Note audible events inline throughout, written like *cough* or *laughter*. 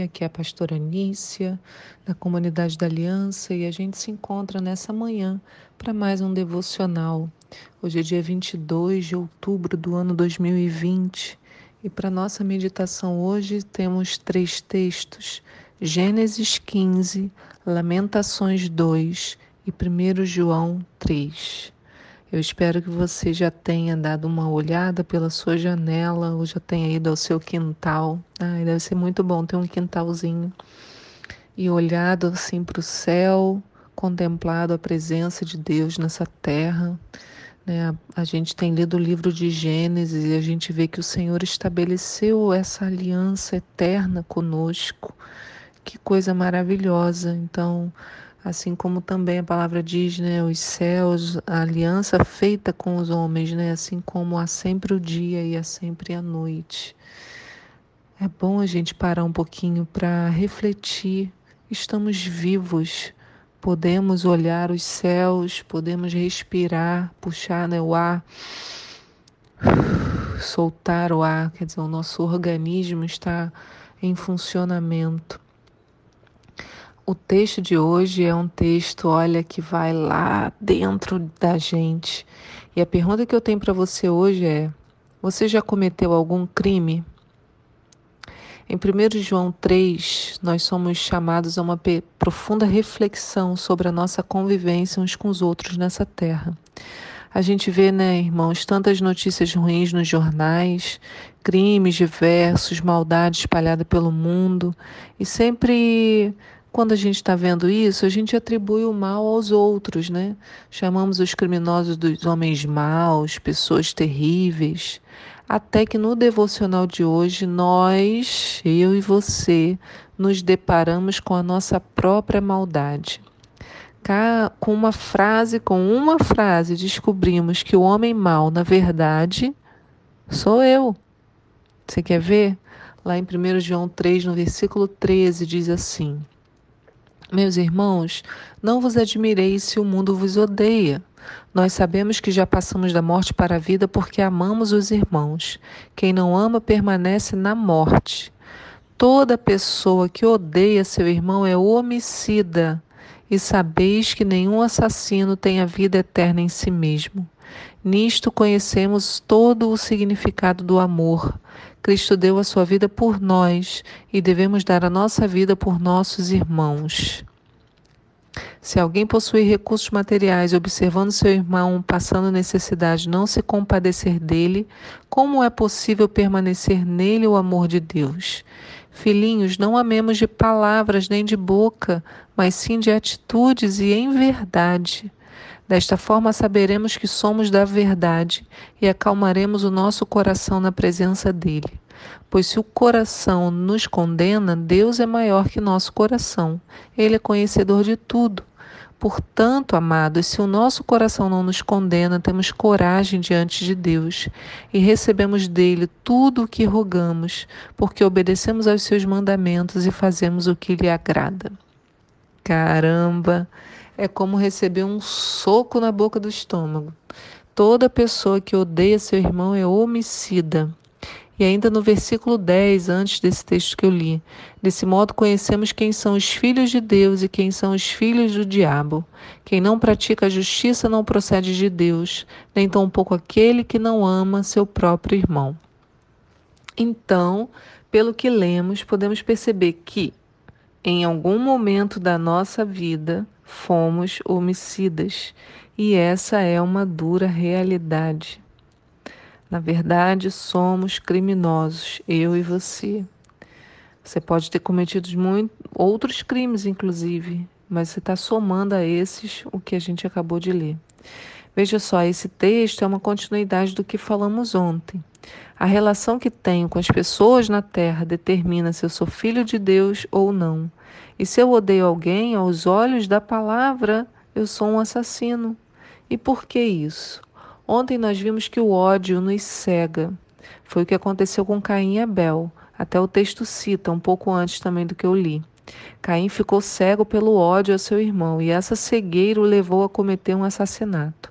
dia. Aqui é a pastora Nícia, da comunidade da Aliança, e a gente se encontra nessa manhã para mais um devocional. Hoje é dia 22 de outubro do ano 2020 e para nossa meditação hoje temos três textos: Gênesis 15, Lamentações 2 e 1 João 3. Eu espero que você já tenha dado uma olhada pela sua janela ou já tenha ido ao seu quintal. Ai, deve ser muito bom ter um quintalzinho. E olhado assim para o céu, contemplado a presença de Deus nessa terra. Né? A gente tem lido o livro de Gênesis e a gente vê que o Senhor estabeleceu essa aliança eterna conosco. Que coisa maravilhosa. Então, assim como também a palavra diz, né, os céus, a aliança feita com os homens, né, assim como há sempre o dia e há sempre a noite. É bom a gente parar um pouquinho para refletir. Estamos vivos, podemos olhar os céus, podemos respirar, puxar né, o ar, soltar o ar, quer dizer, o nosso organismo está em funcionamento. O texto de hoje é um texto, olha, que vai lá dentro da gente. E a pergunta que eu tenho para você hoje é: você já cometeu algum crime? Em 1 João 3, nós somos chamados a uma profunda reflexão sobre a nossa convivência uns com os outros nessa terra. A gente vê, né, irmãos, tantas notícias ruins nos jornais, crimes diversos, maldade espalhada pelo mundo, e sempre quando a gente está vendo isso, a gente atribui o mal aos outros, né? Chamamos os criminosos dos homens maus, pessoas terríveis. Até que no devocional de hoje, nós, eu e você, nos deparamos com a nossa própria maldade. Com uma frase, com uma frase, descobrimos que o homem mau, na verdade, sou eu. Você quer ver? Lá em 1 João 3, no versículo 13, diz assim. Meus irmãos, não vos admireis se o mundo vos odeia. Nós sabemos que já passamos da morte para a vida porque amamos os irmãos. Quem não ama permanece na morte. Toda pessoa que odeia seu irmão é homicida, e sabeis que nenhum assassino tem a vida eterna em si mesmo. Nisto conhecemos todo o significado do amor. Cristo deu a sua vida por nós e devemos dar a nossa vida por nossos irmãos. Se alguém possui recursos materiais, observando seu irmão passando necessidade, não se compadecer dele, como é possível permanecer nele o amor de Deus? Filhinhos, não amemos de palavras nem de boca, mas sim de atitudes e em verdade. Desta forma saberemos que somos da verdade e acalmaremos o nosso coração na presença dele. Pois se o coração nos condena, Deus é maior que nosso coração. Ele é conhecedor de tudo. Portanto, amados, se o nosso coração não nos condena, temos coragem diante de Deus e recebemos dele tudo o que rogamos, porque obedecemos aos seus mandamentos e fazemos o que lhe agrada. Caramba! É como receber um soco na boca do estômago. Toda pessoa que odeia seu irmão é homicida. E ainda no versículo 10, antes desse texto que eu li, desse modo conhecemos quem são os filhos de Deus e quem são os filhos do diabo. Quem não pratica a justiça não procede de Deus, nem tampouco aquele que não ama seu próprio irmão. Então, pelo que lemos, podemos perceber que, em algum momento da nossa vida, fomos homicidas e essa é uma dura realidade. Na verdade, somos criminosos, eu e você. Você pode ter cometido muito, outros crimes, inclusive, mas você está somando a esses o que a gente acabou de ler. Veja só, esse texto é uma continuidade do que falamos ontem. A relação que tenho com as pessoas na terra determina se eu sou filho de Deus ou não. E se eu odeio alguém, aos olhos da palavra, eu sou um assassino. E por que isso? Ontem nós vimos que o ódio nos cega. Foi o que aconteceu com Caim e Abel. Até o texto cita, um pouco antes também do que eu li. Caim ficou cego pelo ódio a seu irmão, e essa cegueira o levou a cometer um assassinato.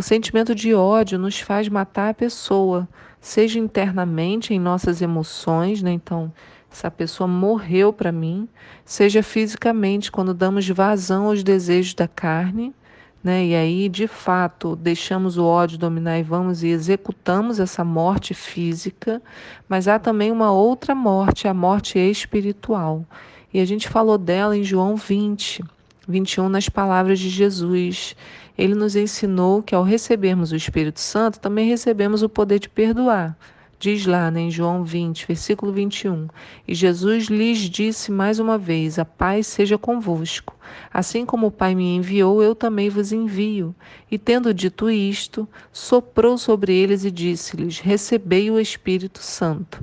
O sentimento de ódio nos faz matar a pessoa, seja internamente em nossas emoções, né? então essa pessoa morreu para mim, seja fisicamente, quando damos vazão aos desejos da carne, né? E aí, de fato, deixamos o ódio dominar e vamos e executamos essa morte física, mas há também uma outra morte, a morte espiritual. E a gente falou dela em João 20, 21, nas palavras de Jesus. Ele nos ensinou que ao recebermos o Espírito Santo, também recebemos o poder de perdoar. Diz lá né, em João 20, versículo 21. E Jesus lhes disse mais uma vez: A paz seja convosco. Assim como o Pai me enviou, eu também vos envio. E tendo dito isto, soprou sobre eles e disse-lhes: Recebei o Espírito Santo.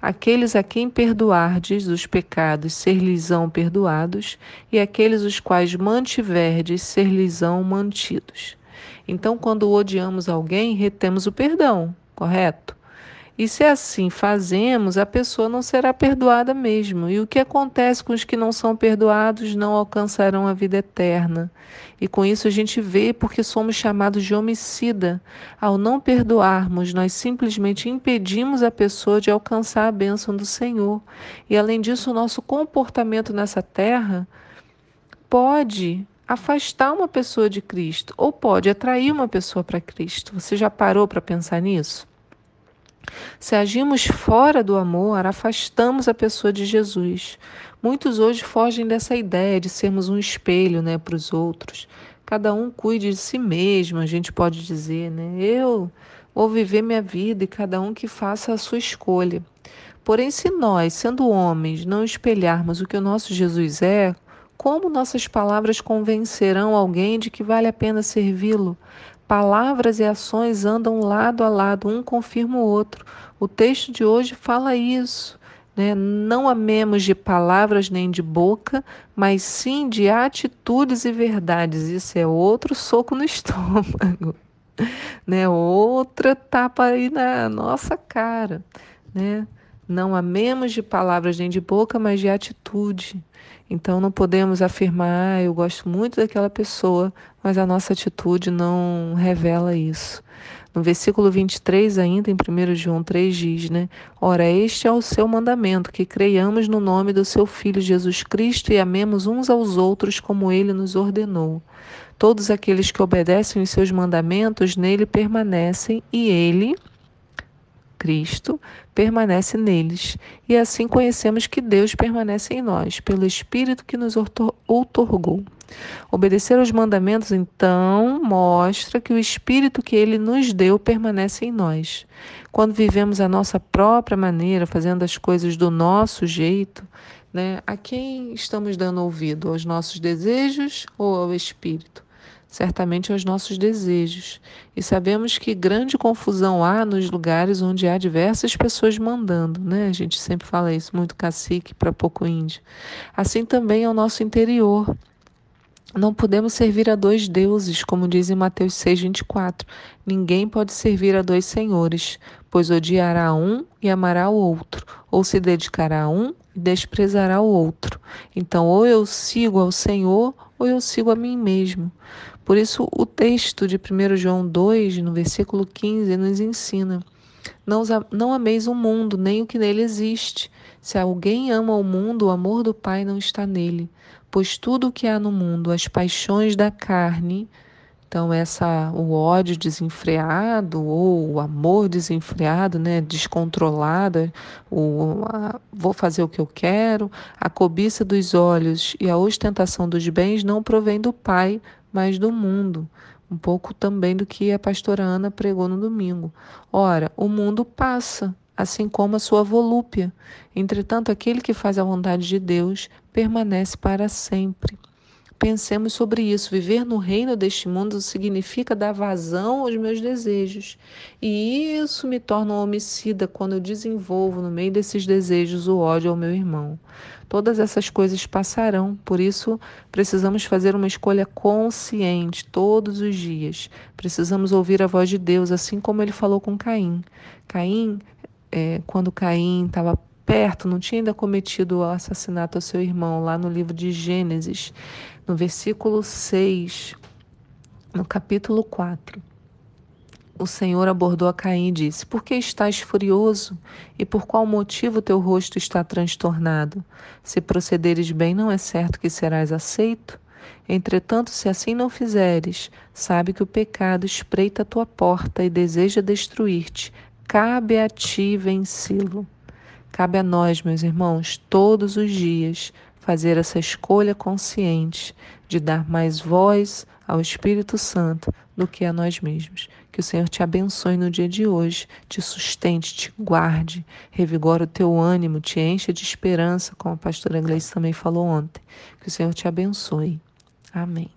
Aqueles a quem perdoardes os pecados, ser-lhes-ão perdoados, e aqueles os quais mantiverdes, ser-lhes-ão mantidos. Então, quando odiamos alguém, retemos o perdão, correto? E se assim fazemos, a pessoa não será perdoada mesmo. E o que acontece com os que não são perdoados não alcançarão a vida eterna. E com isso a gente vê porque somos chamados de homicida. Ao não perdoarmos, nós simplesmente impedimos a pessoa de alcançar a bênção do Senhor. E além disso, o nosso comportamento nessa terra pode afastar uma pessoa de Cristo ou pode atrair uma pessoa para Cristo. Você já parou para pensar nisso? Se agimos fora do amor, afastamos a pessoa de Jesus. Muitos hoje fogem dessa ideia de sermos um espelho né, para os outros. Cada um cuide de si mesmo, a gente pode dizer, né? Eu vou viver minha vida e cada um que faça a sua escolha. Porém, se nós, sendo homens, não espelharmos o que o nosso Jesus é, como nossas palavras convencerão alguém de que vale a pena servi-lo? Palavras e ações andam lado a lado, um confirma o outro. O texto de hoje fala isso. Né? Não amemos de palavras nem de boca, mas sim de atitudes e verdades. Isso é outro soco no *laughs* estômago, né? outra tapa aí na nossa cara. Né? Não amemos de palavras nem de boca, mas de atitude. Então não podemos afirmar, ah, eu gosto muito daquela pessoa, mas a nossa atitude não revela isso. No versículo 23, ainda em 1 João 3, diz, né? Ora, este é o seu mandamento, que creiamos no nome do seu Filho Jesus Cristo e amemos uns aos outros como ele nos ordenou. Todos aqueles que obedecem os seus mandamentos nele permanecem e ele Cristo permanece neles. E assim conhecemos que Deus permanece em nós, pelo Espírito que nos outorgou. Obedecer aos mandamentos, então, mostra que o Espírito que ele nos deu permanece em nós. Quando vivemos a nossa própria maneira, fazendo as coisas do nosso jeito, né, a quem estamos dando ouvido? Aos nossos desejos ou ao Espírito? Certamente aos nossos desejos. E sabemos que grande confusão há nos lugares onde há diversas pessoas mandando, né? A gente sempre fala isso, muito cacique para pouco índio. Assim também ao nosso interior. Não podemos servir a dois deuses, como diz em Mateus 6,24. Ninguém pode servir a dois senhores, pois odiará um e amará o outro, ou se dedicará a um e desprezará o outro. Então, ou eu sigo ao Senhor, ou eu sigo a mim mesmo. Por isso, o texto de 1 João 2, no versículo 15, nos ensina: não, não ameis o mundo, nem o que nele existe. Se alguém ama o mundo, o amor do Pai não está nele. Pois tudo o que há no mundo, as paixões da carne, então essa o ódio desenfreado ou o amor desenfreado, né, descontrolado, o a, vou fazer o que eu quero, a cobiça dos olhos e a ostentação dos bens não provém do Pai, mas do mundo. Um pouco também do que a pastora Ana pregou no domingo. Ora, o mundo passa, assim como a sua volúpia. Entretanto, aquele que faz a vontade de Deus permanece para sempre. Pensemos sobre isso. Viver no reino deste mundo significa dar vazão aos meus desejos. E isso me torna um homicida quando eu desenvolvo no meio desses desejos o ódio ao meu irmão. Todas essas coisas passarão, por isso precisamos fazer uma escolha consciente todos os dias. Precisamos ouvir a voz de Deus, assim como ele falou com Caim. Caim, é, quando Caim estava perto, não tinha ainda cometido o assassinato ao seu irmão, lá no livro de Gênesis, no versículo 6, no capítulo 4. o Senhor abordou a Caim e disse: Por que estás furioso? E por qual motivo teu rosto está transtornado? Se procederes bem, não é certo que serás aceito? Entretanto, se assim não fizeres, sabe que o pecado espreita a tua porta e deseja destruir-te. Cabe a ti vencê-lo. Cabe a nós, meus irmãos, todos os dias, fazer essa escolha consciente de dar mais voz ao Espírito Santo do que a nós mesmos. Que o Senhor te abençoe no dia de hoje, te sustente, te guarde, revigore o teu ânimo, te encha de esperança, como a pastora Gleice também falou ontem. Que o Senhor te abençoe. Amém.